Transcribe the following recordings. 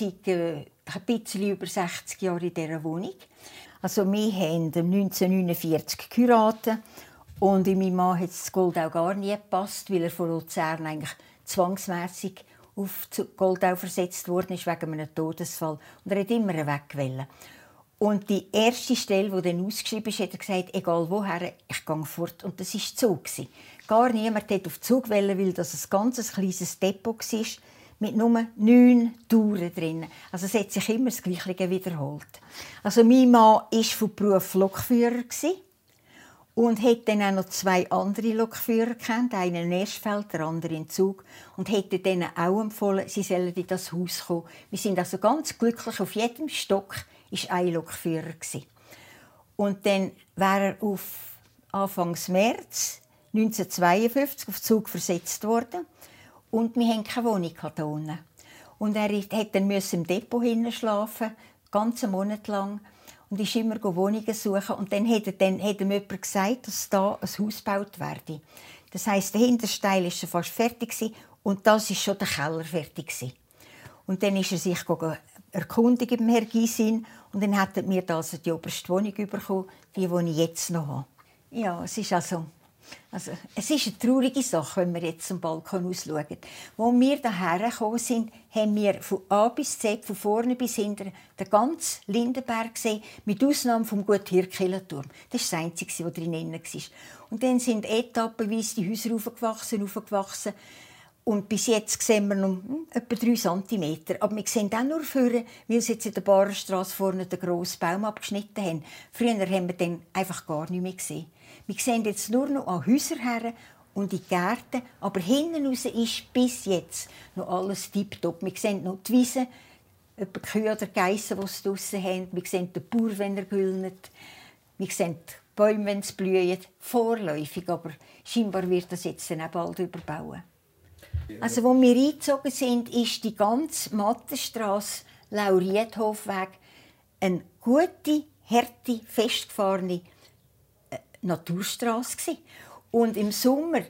seit äh, ein bisschen über 60 Jahren in dieser Wohnung. Also wir haben 1949 geheiratet und in meinem Mann hat das Goldau gar nie gepasst, weil er von Luzern eigentlich zwangsmäßig auf Goldau versetzt worden ist wegen einem Todesfall. Und er hat immer weg Und die erste Stelle, die dann ausgeschrieben ist, hat er gesagt, egal woher, ich gehe fort. Und das war Zug. Gar niemand wollte auf Zug, weil das ein ganz kleines Depot war mit nur neun Touren drin. Also es hat sich immer das Gleiche wiederholt. Also mein Mann war von Beruf Lokführer und hat dann auch noch zwei andere Lokführer kennt, einen in Erstfeld, der andere in Zug und hätte denen auch empfohlen, sie sollen in das Haus kommen. Wir sind also ganz glücklich. Auf jedem Stock war ein Lokführer Und dann wäre er auf Anfang März 1952 auf Zug versetzt worden und wir hatten keine Wohnung hier. Und er musste dann im Depot schlafen, ganze Monat lang. Und ist immer Wohnungen suchen. Und dann hat, er, dann hat ihm jemand gesagt, dass da ein Haus gebaut werde. Das heisst, der Hintersteil war fast fertig und das ist schon der Keller fertig Und dann ist er sich erkundigt beim Herr Gysin und dann hat er mir also die oberste Wohnung bekommen, die, die ich jetzt noch habe. Ja, es ist also also, es ist eine traurige Sache, wenn wir jetzt zum Balkon ausschauen. Als wir hierher gekommen sind, haben wir von A bis Z, von vorne bis hinten, den ganzen Lindenberg gesehen, mit Ausnahme vom Guthirkillenturm. Das ist das Einzige, was drin war. Und dann sind etappenweise die Häuser aufgewachsen, aufgewachsen. Und bis jetzt sehen wir noch hm, etwa drei Zentimeter. Aber wir sehen auch nur vorne, weil sie jetzt in der Barenstraße vorne den grossen Baum abgeschnitten haben. Früher haben wir den einfach gar nicht mehr gesehen. Wir sehen jetzt nur noch an Häuser her und in Gärten, aber hinten raus ist bis jetzt noch alles tiptop. Wir sehen noch die Wiesen, etwa Kühe oder Geissen, die sie draussen haben. Wir sehen den Bauer, wenn er güllnet. Wir sehen die Bäume, wenn sie blühen. Vorläufig, aber scheinbar wird das jetzt dann auch bald überbauen. Also, wo wir eingezogen sind, ist die ganze Mattenstrasse, Lauriethofweg, eine gute, harte, festgefahrene Naturstraße. Und im Sommer,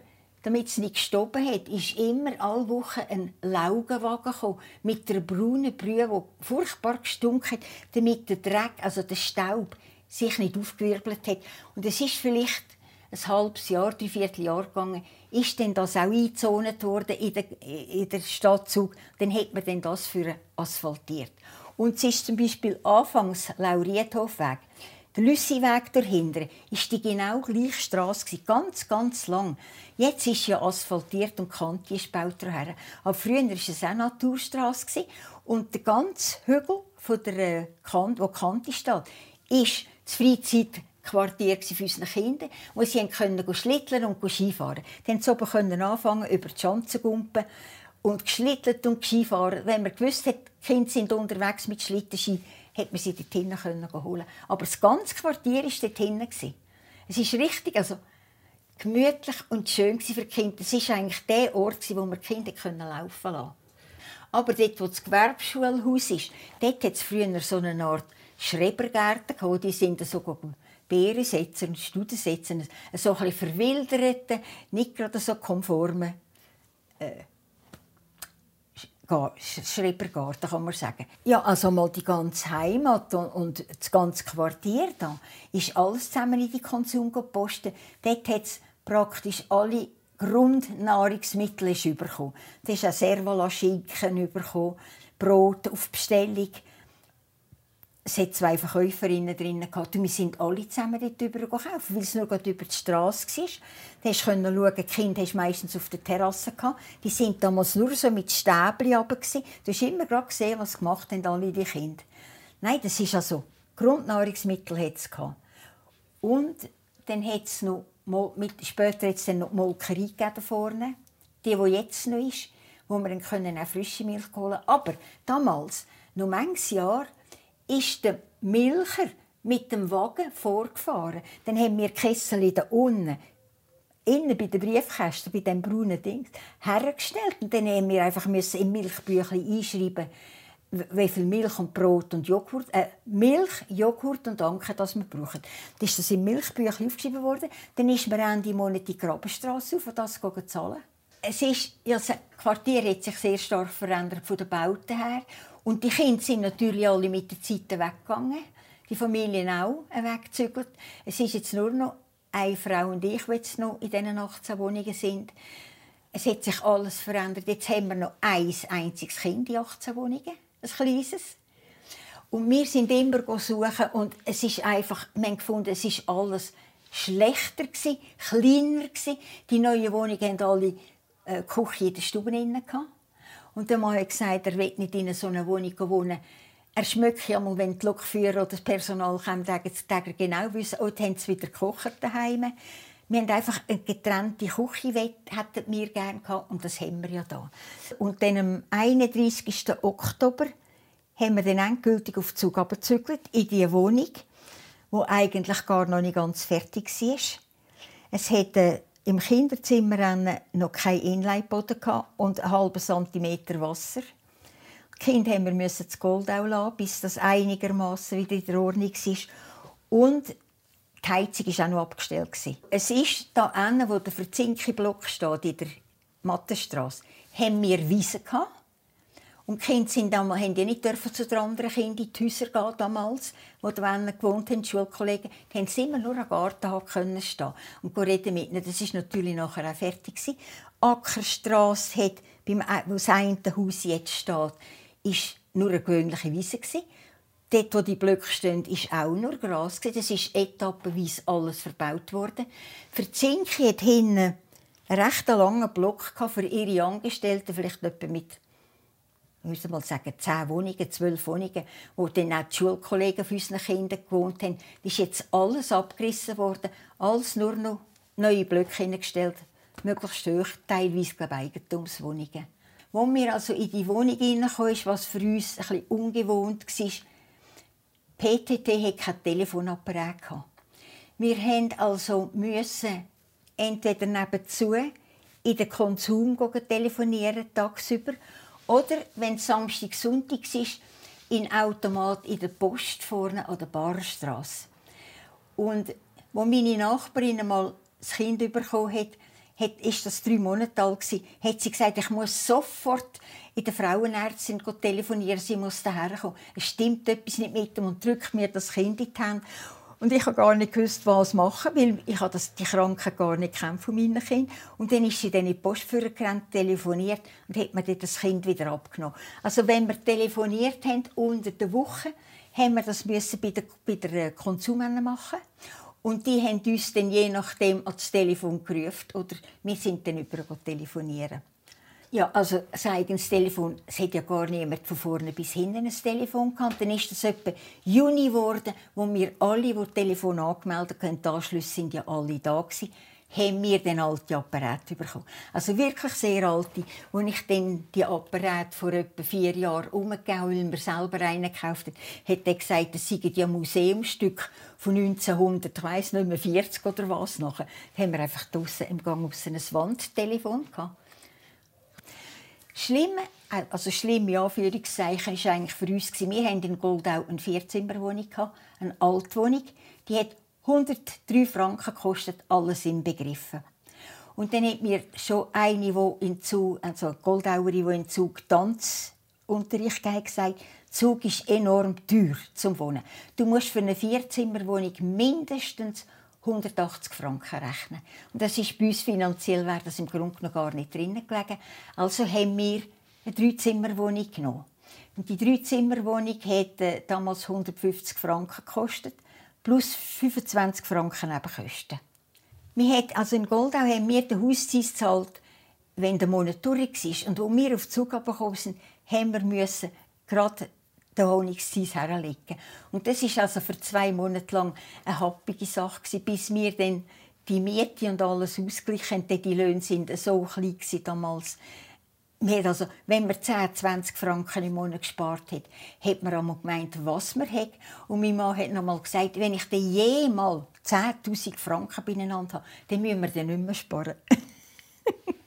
damit es nicht gestoben hat, ist immer alle Wochen ein Laugenwagen gekommen, mit einer braunen Brühe, die furchtbar gestunken hat, damit der Dreck, also der Staub, sich nicht aufgewirbelt hat. Und es ist vielleicht ein halbes Jahr, drei Vierteljahr gegangen, ist denn das auch eingezont worden in der, in der Stadtzug. Dann hat man denn das für asphaltiert. Und es ist zum Beispiel anfangs Lauriethofweg. Der Lüssiweg dahinter ist die genau gleiche Straße, ganz, ganz lang. Jetzt ist ja asphaltiert und Kanti ist gebaut daher. Aber früher war es auch Naturstraße. Und der ganze Hügel, von der äh, Kant, wo Kanti steht, ist das Freizeitquartier für unsere Kinder, wo sie können schlitteln und Skifahren. Konnten sie anfangen, über die Schanzen gumpen und geschlittelt und Skifahren. Wenn man gewusst hat, die Kinder sind unterwegs mit Schlittenski, hätte man sie dort hinten holen Aber das ganze Quartier war dort hinten. Es ist richtig, also gemütlich und schön für die Kinder. Es war eigentlich der Ort, wo wir die Kinder laufen lassen Aber dort, wo das Gewerbeschulhaus ist, dort hat es früher so eine Art Schrebergärten gehabt. Die sind so Beeren setzen, Studen setzen, so ein bisschen verwilderte, nicht gerade so konforme äh, Schrebergarten, kann man sagen. Ja, also mal die ganze Heimat und, und das ganze Quartier da ist alles zusammen in die Konsum gepostet. Dort hat es praktisch alle Grundnahrungsmittel bekommen. Da ist auch Servala-Schinken Brot auf Bestellung, es hat zwei Verkäuferinnen drin gehabt. wir sind alle zusammen dort drüber gekauft, weil es nur über die Straße war. Du hast schauen, die Kinder hast meistens auf der Terrasse gehabt. Die sind damals nur so mit Stäbchen runter. Du hast immer gerade gesehen, was gemacht haben alle die Kinder. Nein, das ist also Grundnahrungsmittel hat es gehabt. Und dann hat es noch mit, später hat es dann noch die Molkerei gegeben vorne, die, die jetzt noch ist, wo wir dann auch frische Milch holen können. Aber damals, noch manches Jahr, ist der Milcher mit dem Wagen vorgefahren. Dann haben wir Kessel da unten, innen bei den Briefkästen, bei dem braunen Ding, hergestellt. Und dann haben wir einfach im Milchbüchlein einschreiben, wie viel Milch und Brot und Joghurt, äh, Milch, Joghurt und Anke, das wir brauchen. Dann ist das im Milchbüchlein aufgeschrieben worden. Dann ist mir Ende Monat die Grabenstraße auf und das zahlen. Es ist, ja, das Quartier hat sich sehr stark verändert von den Bauten her Und die Kinder sind natürlich alle mit der Zeit weggegangen. Die Familien auch weggezügelt. Es ist jetzt nur noch eine Frau und ich, die jetzt noch in diesen 18 Wohnungen sind. Es hat sich alles verändert. Jetzt haben wir noch ein einziges Kind in 18 Wohnungen, ein kleines. Und wir sind immer suchen und es ist einfach, wir haben gefunden, es ist alles schlechter gewesen, kleiner gewesen. Die neuen Wohnungen haben alle äh, Küche in der Stube drin Und der Mann hat gesagt, er will nicht in so einer Wohnung wohnen. Er schmeckt ja mal, wenn die Lokführer oder das Personal kommen, sagen sie genau wissen, oh, haben sie wieder gekocht daheim. Wir haben einfach eine getrennte Küche, hätten wir gerne gehabt, und das haben wir ja da. Und dann am 31. Oktober haben wir dann endgültig auf Zug abgezügelt, in diese Wohnung, die eigentlich gar noch nicht ganz fertig war. Es hatte im Kinderzimmer noch kein Inleitboden und einen halben Zentimeter Wasser. Die Kinder haben wir das Goldau lassen, bis das einigermaßen wieder in der Ordnung ist. Und die Heizung war auch noch abgestellt. Es ist da hinten, wo der Verzinke-Block steht, in der Mattenstrasse, haben wir Wiesen gehabt. Und die Kinder sind damals, haben ja nicht dürfen zu den anderen Kindern in die Häuser gehen damals, wo die Wänner gewohnt haben, die Schulkollegen. Die haben immer nur am Garten können stehen und reden mit ihnen. Das war natürlich nachher auch fertig. Ackerstrasse hat, beim, wo das eine Haus jetzt steht, ist nur eine gewöhnliche Wiese. Dort, wo die Blöcke stehen, war auch nur Gras. Das ist etappenweise alles verbaut worden. Für die Zinke hat hinten einen recht langen Block für ihre Angestellten, vielleicht etwa mit ich muss mal sagen, zehn Wohnungen, zwölf Wohnungen, wo dann auch die Schulkollegen von unseren Kindern gewohnt haben. Ist jetzt alles abgerissen worden, alles nur noch neue Blöcke hineingestellt, möglichst hoch, teilweise glaube ich, Eigentumswohnungen. Als wir also in die Wohnung hineinkamen, was für uns bisschen ungewohnt war, PTT hatte kein Telefonapparat. Wir mussten also müssen entweder nebenzu in den Konsum telefonieren, tagsüber, oder wenn es Samstag, Sonntag ist, in Automat in der Post vorne an der Barstrasse. Und wo meine Nachbarin mal das Kind bekommen hat, hat, ist das drei Monate alt gewesen, hat sie gesagt, ich muss sofort in der Frauenärztin telefonieren, sie muss daher kommen. Es stimmt etwas nicht mit ihm und drückt mir das Kind in die Hand. Und ich habe gar nicht gewusst, was machen, weil ich habe das, die Krankheit gar nicht kennt von meinen Kindern. Und dann ist sie dann in die Postführer gerannt, telefoniert und hat mir das Kind wieder abgenommen. Also wenn wir telefoniert haben unter der Woche, haben wir das müssen bei der, bei der Konsumen machen. Und die haben uns dann je nachdem ans Telefon gerufen oder wir sind dann über telefonieren. Ja, also das eigenes Telefon, es hat ja gar niemand von vorne bis hinten ein Telefon gehabt. Dann ist das etwa Juni geworden, wo wir alle, die das Telefon angemeldet haben, die Anschlüsse sind ja alle da gewesen, haben wir dann alte Apparate bekommen. Also wirklich sehr alte. Als ich dann die Apparate vor etwa vier Jahren umgegeben weil wir selber einen gekauft haben, hat er gesagt, das seien ja Museumstück von 1900, ich weiss nicht mehr, 40 oder was nachher. Da haben wir einfach draussen im Gang aus ein Wandtelefon gehabt. Schlimm, äh, also schlimme Anführungszeichen, war eigentlich für uns, wir hatten in Goldau eine Vierzimmerwohnung, eine Altwohnung, die hat 103 Franken gekostet, alles inbegriffen. Und dann hat mir schon eine, die in Zug, also eine Goldauerin, die in Zug Tanzunterricht hat, gesagt, Zug ist enorm teuer zum Wohnen. Du musst für eine Vierzimmerwohnung mindestens 180 Franken rechnen. Und das ist bei uns finanziell wäre das im Grunde noch gar nicht drin gelegen. Also haben wir eine Dreizimmerwohnung genommen. Und die Dreizimmerwohnung hat äh, damals 150 Franken gekostet, plus 25 Franken Nebenkosten. Wir hat, also in Goldau haben wir den Hauszins gezahlt, wenn der Monat durch war. Und als wir auf Zug gekommen sind, haben wir müssen gerade den Honigszins herlegen. Und das ist also für zwei Monate lang eine happige Sache bis wir dann die Miete und alles ausgleichen. Denn die Löhne sind so klein damals. Also, wenn man 10, 20 Franken im Monat gespart hat, hat man einmal gemeint, was man hat. Und mein Mann hat noch mal gesagt, wenn ich dann jemals 10'000 Franken beieinander habe, dann müssen wir dann nicht mehr sparen.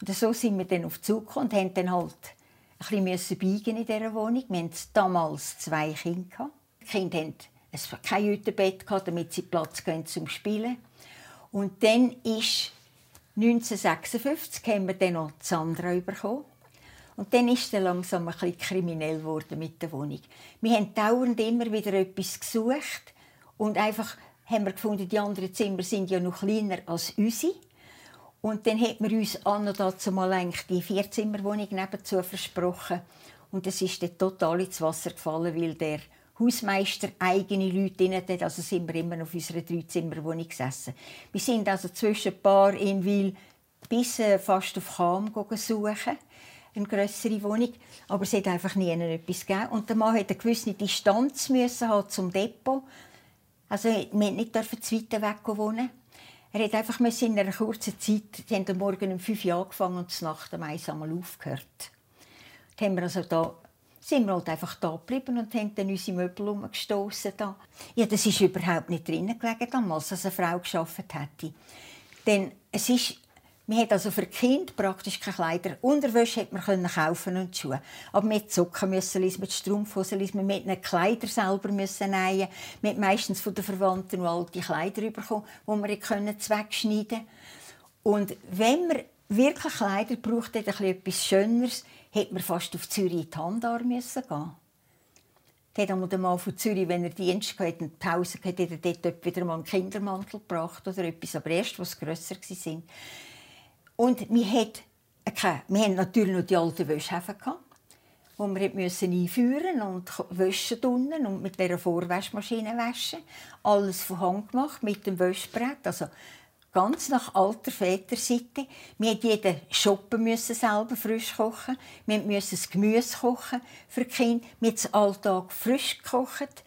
und so sind wir dann auf Zukunft und haben dann halt ein bisschen biegen in dieser Wohnung. Wir hatten damals zwei Kinder. Die Kinder hatten kein Hüttenbett, damit sie Platz haben zum Spielen. Und dann ist 1956 haben wir dann noch Sandra bekommen. Und dann ist er langsam ein bisschen kriminell geworden mit der Wohnung. Wir haben dauernd immer wieder etwas gesucht und einfach haben wir gefunden, die anderen Zimmer sind ja noch kleiner als unsere. Und dann hat man uns an und dazu mal eigentlich die Vierzimmerwohnung nebenzu versprochen. Und es ist dann total ins Wasser gefallen, weil der Hausmeister eigene Leute drin hat. Also sind wir immer auf unserer Dreizimmerwohnung gesessen. Wir sind also zwischen ein paar in Wil bis äh, fast auf Cham suchen eine größere Wohnung. Aber es hat einfach nie etwas gegeben. Und der Mann hat eine gewisse Distanz müssen zum Depot. Also wir nicht zu weit weg wohnen. Er hat einfach in einer kurzen Zeit, die haben Morgen um 5 Uhr angefangen und Nacht um 1 einmal aufgehört. Dann haben wir also da, sind wir halt einfach da geblieben und haben dann unsere Möbel umgestoßen. Ja, das ist überhaupt nicht drinnen gelegen damals, als eine Frau geschafft hätte. Denn es ist man hat also für Kind praktisch keine Kleider. Unterwäsche hätte man können kaufen und Schuhe. Aber mit Socken müssen lesen, mit Strumpfhosen lesen, mit den Kleider selber müssen nähen. Haben meistens von den Verwandten noch alte Kleider bekommen, die wir können zweckschneiden Und wenn man wirklich Kleider braucht, etwas Schöneres, hätte man fast auf Zürich in die Handar müssen gehen. Der hat der Mann von Zürich, wenn er Dienst hatte, eine Pause hatte, hat er dort wieder mal einen Kindermantel gebracht oder etwas. Aber erst, sie grösser waren. Und wir, hatten natürlich noch die alten Wäschhäfen, die wir einführen und waschen unten und mit dieser Vorwaschmaschine waschen. Alles von Hand gemacht, mit dem Wäschbrett. Also ganz nach alter Väterseite. Wir mussten jeden müssen selber frisch kochen. Wir mussten das Gemüse kochen für die Kinder. Wir haben Alltag frisch gekocht.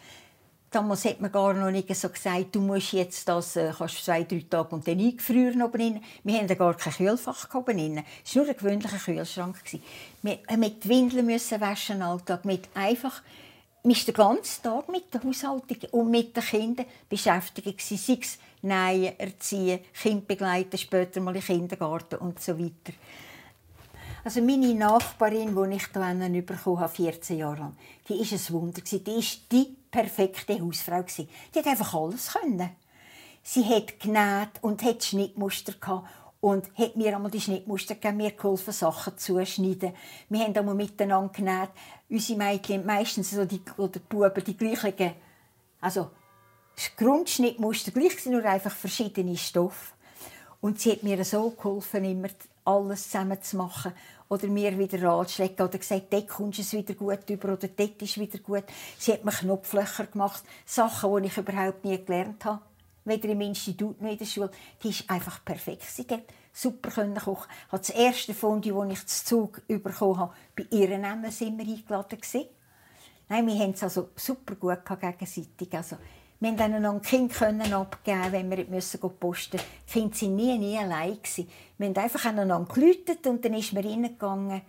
Damals hat man gar noch nicht so gesagt, du musst jetzt das äh, kannst zwei, drei Tage und dann eingefrieren oben Wir hatten gar kein Kühlfach oben drin. Es war nur ein gewöhnlicher Kühlschrank. Wir mussten mit Windeln müssen waschen Alltag, mit einfach wir den ganzen Tag mit der Haushaltung und mit den Kindern beschäftigt sei es Nähen, Erziehen, Kind begleiten, später mal in den Kindergarten und so weiter. Also meine Nachbarin, die ich hier bekommen habe, 14 Jahre lang, die war ein Wunder. Die war die perfekte Hausfrau. Die hat einfach alles können. Sie hat genäht und hat Schnittmuster gehabt und hat mir einmal die Schnittmuster gegeben, mir geholfen, Sachen zuschneiden. Wir haben einmal miteinander genäht. Unsere Mädchen, meistens so die, oder die Buben, die gleichen, also das Grundschnittmuster gleich, nur einfach verschiedene Stoffe. Und sie hat mir so geholfen, immer alles zusammen zu machen. Oder mir wieder Ratschläge oder gesagt, dort kommst du es wieder gut über oder dort ist wieder gut. Sie hat mir Knopflöcher gemacht, Sachen, die ich überhaupt nie gelernt habe. Weder im Institut noch in der Schule. Die ist einfach perfekt. Sie hat super können kochen. Hat das erste Fondue, das ich zu Zug bekommen habe, bei ihren Namen sind wir eingeladen. Nein, wir haben es also super gut gegenseitig. Also, wir konnten dann Kind abgeben, wenn wir müssen posten mussten. Die Kinder waren nie, nie allein. Wir haben einfach aneinander geläutet und dann ist man reingegangen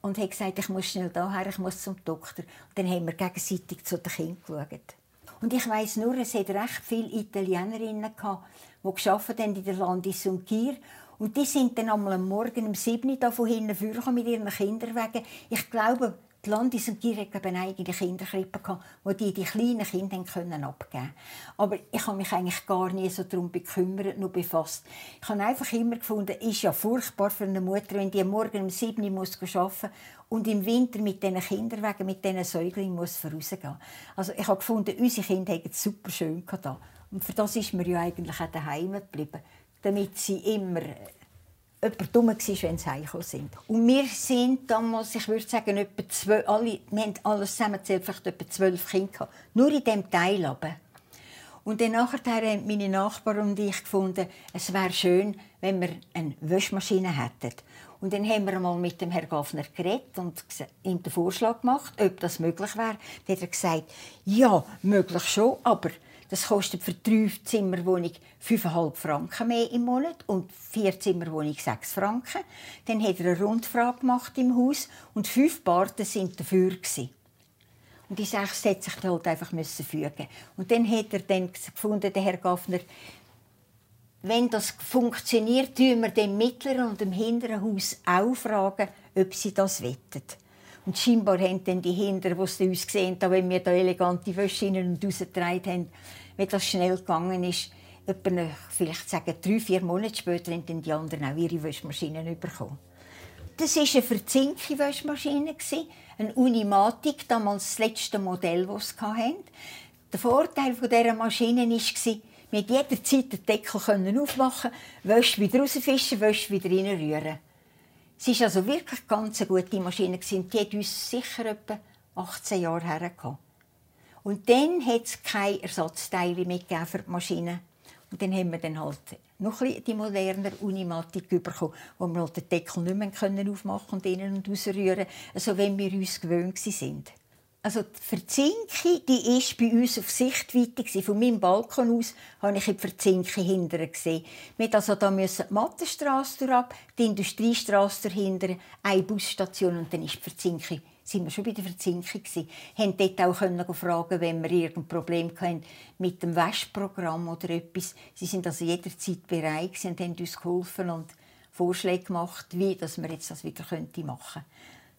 und hat gesagt, ich muss schnell daher, ich muss zum Doktor. Und dann haben wir gegenseitig zu den Kindern geschaut. Und ich weiss nur, es hat recht viele Italienerinnen gehabt, die haben in der Landis und Gier. Und die sind dann am Morgen um 7 Uhr von hinten mit ihren Kinderwagen. Ich glaube, die Landis und eine eigene Kinderkrippe, wo die die kleinen Kinder abgeben Aber ich habe mich eigentlich gar nie so darum bekümmert, nur befasst. Ich habe einfach immer gefunden, es ist ja furchtbar für eine Mutter, wenn die morgen um 7 Uhr muss arbeiten und im Winter mit diesen Kinderwagen, mit diesen Säuglingen muss vorausgehen. Also ich habe gefunden, unsere Kinder haben es super schön da. Und für das ist mir ja eigentlich auch daheim geblieben, damit sie immer jemand dumm war, wenn sie heimgekommen sind. Und wir sind damals, ich würde sagen, etwa zwölf, alle, wir haben alles zusammengezählt, vielleicht etwa zwölf Kinder gehabt. Nur in diesem Teil aber. Und dann nachher haben meine Nachbarn und ich gefunden, es wäre schön, wenn wir eine Wäschmaschine hätten. Und dann haben wir mal mit dem Herrn Gaffner geredet und ihm den Vorschlag gemacht, ob das möglich wäre. Dann hat er gesagt, ja, möglich schon, aber das kostet für drei Zimmerwohnung 5,5 Franken mehr im Monat und vier Zimmerwohnung 6 Franken. Dann hat er eine Rundfrage gemacht im Haus und fünf Parten sind dafür gewesen. Und die sechs hat sich halt einfach müssen fügen. Und dann hat er dann gefunden, der Herr Gaffner, wenn das funktioniert, tun wir dem mittleren und dem hinteren Haus auch fragen, ob sie das wettet. Und scheinbar haben dann die Kinder, die uns gesehen haben, wenn wir da elegante Wäsche und rausgetragen haben, wie das schnell gegangen ist, etwa, vielleicht sagen, drei, vier Monate später haben dann die anderen auch ihre Wäschmaschinen bekommen. Das war eine Verzinki-Waschmaschine, eine Unimatic, damals das letzte Modell, das sie hatten. Der Vorteil dieser Maschine war, wir jederzeit den Deckel aufmachen, Wäsche wieder rausfischen, Wäsche wieder reinrühren. Es war also wirklich ganz eine gute Maschine die hat uns sicher etwa 18 Jahre hergehabt. Und dann hat es keine Ersatzteile mehr für die Maschine. Und dann haben wir dann halt noch ein die moderne Unimatik bekommen, wo wir halt den Deckel nicht mehr aufmachen und innen und rausrühren, also wenn wir uns gewöhnt sind. Also die Verzinke, die ist bei uns auf Sichtweite. Von meinem Balkon aus habe ich die Verzinke hinterher gesehen. Wir also da müssen die Mattenstrasse ab, die Industriestrasse dahinter, eine Busstation und dann ist die Verzinke sind wir schon bei der Verzinkung gewesen. Haben dort auch können fragen, wenn wir irgendein Problem hatten mit dem Waschprogramm oder etwas. Sie sind also jederzeit bereit und haben uns geholfen und Vorschläge gemacht, wie dass wir jetzt das wieder machen könnten.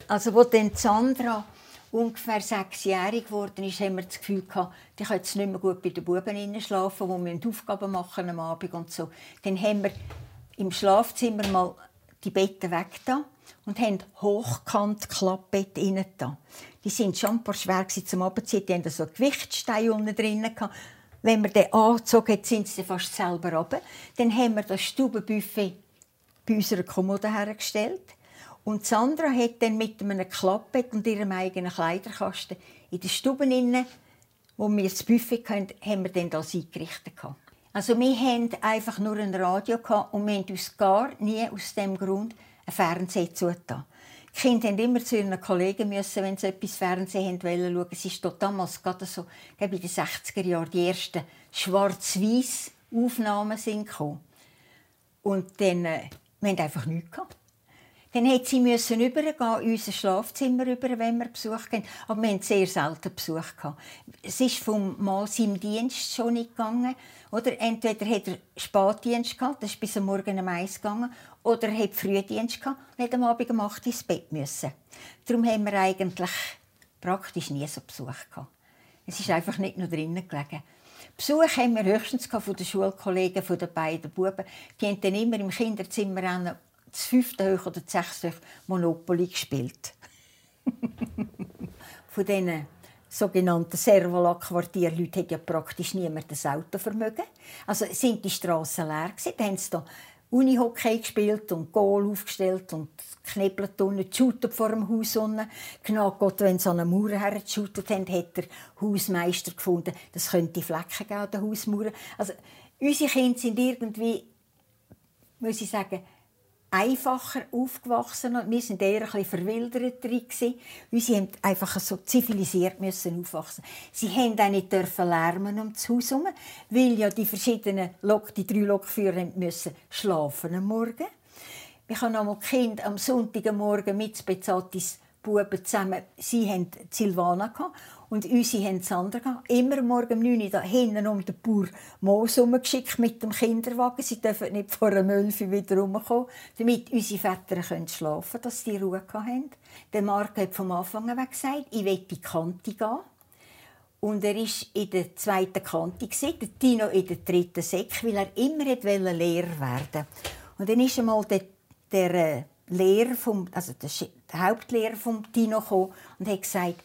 Also, wo dann Sandra ungefähr sechsjährig geworden ist, haben wir das Gefühl gehabt, die kann jetzt nicht mehr gut bei den Buben schlafen, wo wir Aufgaben machen am Abend und so. Dann haben wir im Schlafzimmer mal die Betten weg da und haben hochkant Klappbett rein da. Die sind schon ein paar schwer zum Abziehen. Die hatten so Gewichtssteine unten drin. Wenn man den angezogen hat, sind sie fast selber runter. Dann haben wir das Stubenbuffet bei unserer Kommode hergestellt. Und Sandra hat dann mit einem Klappbett und ihrem eigenen Kleiderkasten in der Stube inne, wo wir das Buffet hatten, haben wir dann das eingerichtet. Also wir hatten einfach nur ein Radio und wir haben uns gar nie aus dem Grund ein Fernseher zugetan. Die Kinder mussten immer zu ihren Kollegen, müssen, wenn sie etwas Fernsehen schauen wollten. Es ist damals gerade so, in den 60er Jahren die ersten schwarz weiß Aufnahmen sind gekommen. Und dann, äh, wir hatten einfach nichts. Gehabt. Dann musste sie müssen übergehen, in unser Schlafzimmer über, wenn wir Besuch hatten. Aber wir hatten sehr selten Besuch. Gehabt. Es ist vom Mann seinem Dienst schon nicht gegangen. Oder entweder hat er Spätdienst gehabt, das ist bis am Morgen um eins gegangen, oder er hat Frühdienst gehabt und hat am Abend um acht ins Bett müssen. Darum haben wir eigentlich praktisch nie so Besuch gehabt. Es ist einfach nicht nur drinnen gelegen. Besuch haben wir höchstens von den Schulkollegen von den beiden Buben. Die haben dann immer im Kinderzimmer das fünfte Hoch oder das sechste Monopoly gespielt. von diesen sogenannten Servola-Quartierleuten hat ja praktisch niemand das Autovermögen. Also sind die Straßen leer gewesen. Haben sie da Unihockey gespielt und Goal aufgestellt und geknebelt unten, geshootet vor dem Haus unten. Genau Gott, wenn sie an eine Mauer hergeshootet haben, hat der Hausmeister gefunden, das könnte Flecken geben an den Hausmauern. Also unsere Kinder sind irgendwie, muss ich sagen, einfacher aufgewachsen und wir sind eher ein verwildert drin sie einfach so zivilisiert müssen aufwachsen. Sie haben auch nicht dürfen lärmen um das Haus weil ja die verschiedenen Lok, die drei Lokführer müssen schlafen am Morgen. Ich habe einmal Kind am Sonntagmorgen mit bezahltes Buben zusammen, sie hatten Silvana und unsere haben gehabt. Immer morgen um 9 Uhr da hinten um den Bauer Moos geschickt mit dem Kinderwagen. Sie dürfen nicht vor einem 11 Uhr wieder rumkommen, damit unsere Väter können schlafen können, dass sie Ruhe hatten. Der Marc hat vom Anfang an gesagt, ich will die Kante gehen. Und er war in der zweiten Kante, der Tino in der dritten Sek, weil er immer Lehrer werden Und dann ist einmal der, der äh, Lehrer vom, also der, der Hauptlehrer vom Tino gekommen und hat gesagt,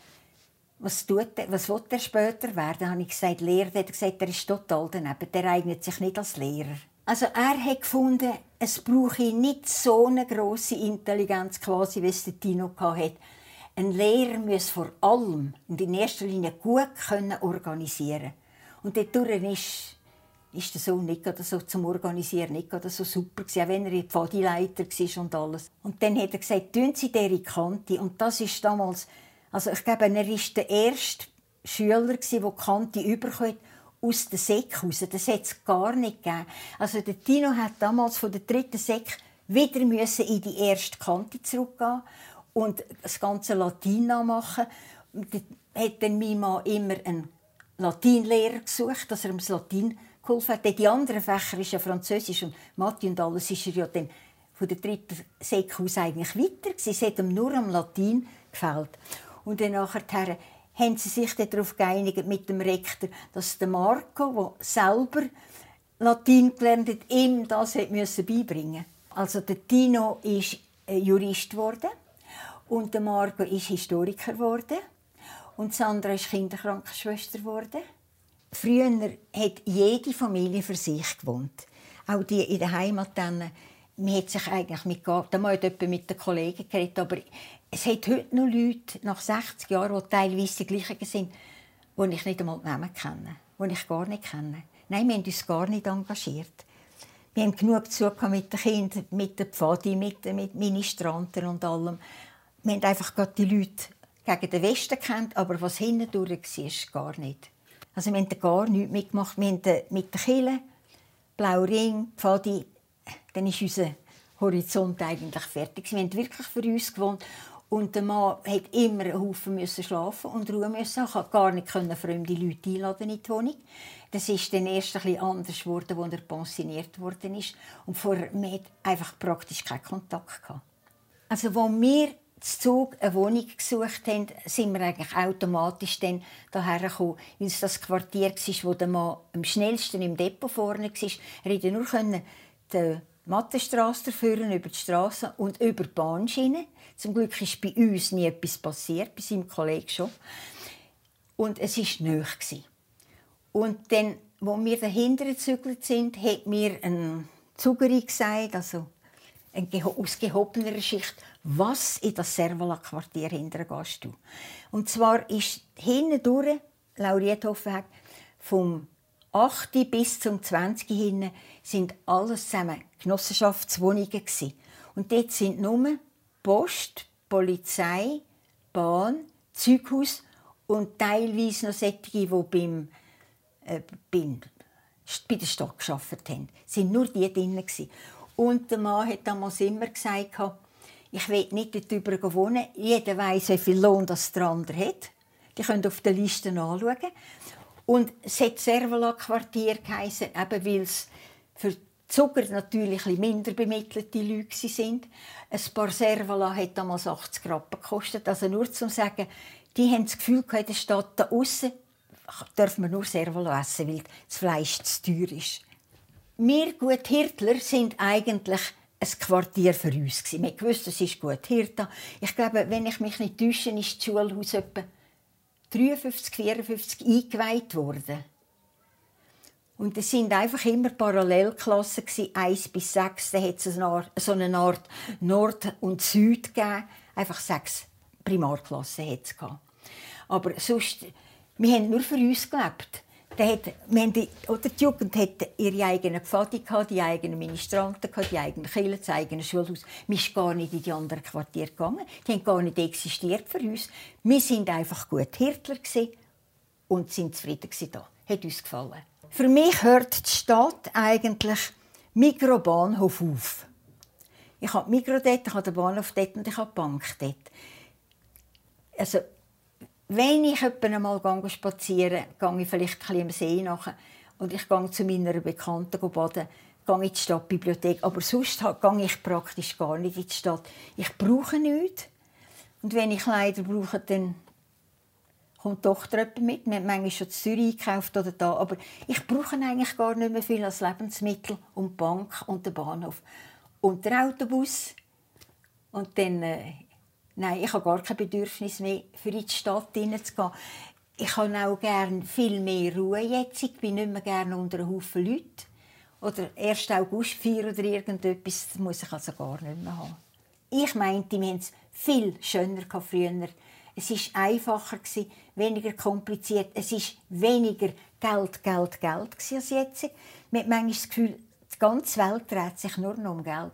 was, tut er, was will er später werden? Dann habe ich gesagt, Lehrer. Er hat gesagt, er ist total daneben. Der eignet sich nicht als Lehrer. Also er hat gefunden, es brauche nicht so eine grosse Intelligenz, quasi, wie es der Tino hatte. Ein Lehrer muss vor allem und in erster Linie gut können organisieren Und dadurch ist, ist der Sohn nicht so zum Organisieren nicht so super gewesen, auch wenn er Pfadileiter war und alles. Und dann hat er gesagt, tun Sie der Kante. Und das ist damals also ich glaube, er war der erste Schüler, der die Kante überkommt aus der Sek raus. Das hat es gar nicht gegeben. Also der Tino hat damals von der dritten Sek wieder müssen in die erste Kante zurückgehen und das ganze Latin nachmachen. Da hat dann mein Mann immer einen Latinlehrer gesucht, dass er ihm das Latin geholfen hat. Die anderen Fächer ist ja Französisch und Mathe und alles ist er ja dann von der dritten Sek aus eigentlich weiter. Es hat ihm nur am Latin gefällt. Und dann nachher haben sie sich darauf geeinigt mit dem Rektor, dass der Marco, der selber Latein gelernt hat, ihm das beibringen musste. Also der Tino ist äh, Jurist geworden. Und der Marco ist Historiker geworden. Und Sandra ist Kinderkrankenschwester geworden. Früher hat jede Familie für sich gewohnt. Auch die in der Heimat. Dann, man hat sich eigentlich mit, da hat mit den Kollegen geredet, aber es hat heute noch Leute nach 60 Jahren, die teilweise die gleichen sind, die ich nicht einmal die Namen kenne, die ich gar nicht kenne. Nein, wir haben uns gar nicht engagiert. Wir haben genug zu mit den Kindern, mit den Pfadi, mit den Ministranten und allem. Wir haben einfach die Leute gegen den Westen kennt, aber was hinten durch war, gar nicht. Also wir haben gar nichts mitgemacht. Wir haben mit den Killen, Blau Ring, Pfadi, dann ist unser Horizont eigentlich fertig. Wir haben wirklich für uns gewohnt. Und der Mann musste immer einen Haufen müssen schlafen und Ruhe müssen. Konnte gar nicht fremde Leute einladen in die Wohnung. Das ist dann erst ein bisschen anders geworden, als er pensioniert worden ist. Und vorher wir einfach praktisch keinen Kontakt gehabt. Also, als wir zu Zug eine Wohnung gesucht haben, sind wir eigentlich automatisch dann daher gekommen, weil es das Quartier war, wo der Mann am schnellsten im Depot vorne war. Er konnte nur die Mattenstrasse führen über die Straße und über die Bahnschiene. Zum Glück ist bei uns nie etwas passiert, bei seinem Kollegen schon. Und es war nahe. Und dann, als wir dahinter gezügelt sind, hat mir ein Zugerin gesagt, also ein aus gehobener Schicht, was in das Servala-Quartier hintergehst du. Und zwar ist hinten durch, Lauriethofenweg, vom 8. bis zum 20. hin sind alles zusammen Genossenschaftswohnungen gewesen. Und dort sind nur Post, Polizei, Bahn, Zeughaus und teilweise noch solche, die beim äh, bin, bei der Stadt gearbeitet haben. Es waren nur die drin. Und der Mann hat damals immer gesagt, ich will nicht dort drüber wohnen. Jeder weiß, wie viel Lohn das der andere hat. Die können auf der Liste anschauen. Und es hat Servola-Quartier geheissen, eben weil es für Zucker natürlich ein minder bemittelte Leute sind. Ein paar Servola hat damals 80 Rappen gekostet. Also nur zu sagen, die haben das Gefühl, in der Stadt da außen dürfen wir nur Servolo essen, weil das Fleisch zu teuer ist. Wir gut Hirtler sind eigentlich ein Quartier für uns. Wir wussten, es ist gut Hirta. Ich glaube, wenn ich mich nicht täusche, ist das Schulhaus etwa 53, 54 eingeweiht worden. Und es sind einfach immer Parallelklassen, 1 bis 6. Da hat es so eine Art Nord und Süd gegeben. Einfach sechs Primarklassen hat es Aber sonst wir haben nur für uns gelebt. Hat, die, oder die Jugend hatte ihre eigenen Pfade, die eigenen Ministranten, die eigenen Kirchen, das eigene Schulhaus. Wir sind gar nicht in die anderen Quartiere gegangen. Die haben gar nicht existiert für uns. Wir waren einfach gut Hirtler und sind zufrieden da. Hat uns gefallen. Für mich hört die Stadt eigentlich Mikrobahnhof auf. Ich habe Mikro dort, ich habe den Bahnhof dort und ich habe die Bank dort. Also, wenn ich einmal spazieren gehe, gehe ich vielleicht ein am See nach und ich gehe zu meiner Bekannten baden, gehe in die Stadtbibliothek. Aber sonst gehe ich praktisch gar nicht in die Stadt. Ich brauche nichts. Und wenn ich Kleider brauche, dann kommt die Tochter mit. Wir haben manchmal schon in Zürich gekauft oder da. Aber ich brauche eigentlich gar nicht mehr viel als Lebensmittel und die Bank und den Bahnhof. Und der Autobus. Und dann äh, Nein, ich habe gar kein Bedürfnis mehr, für in die Stadt hineinzugehen. Ich habe auch gerne viel mehr Ruhe jetzt. Ich bin nicht mehr gerne unter einem Haufen Leute. Oder 1. August feiern oder irgendetwas, das muss ich also gar nicht mehr haben. Ich meinte, wir haben es viel schöner früher. Es war einfacher, weniger kompliziert. Es war weniger Geld, Geld, Geld als jetzt. Man hat manchmal das Gefühl, die ganze Welt dreht sich nur noch um Geld.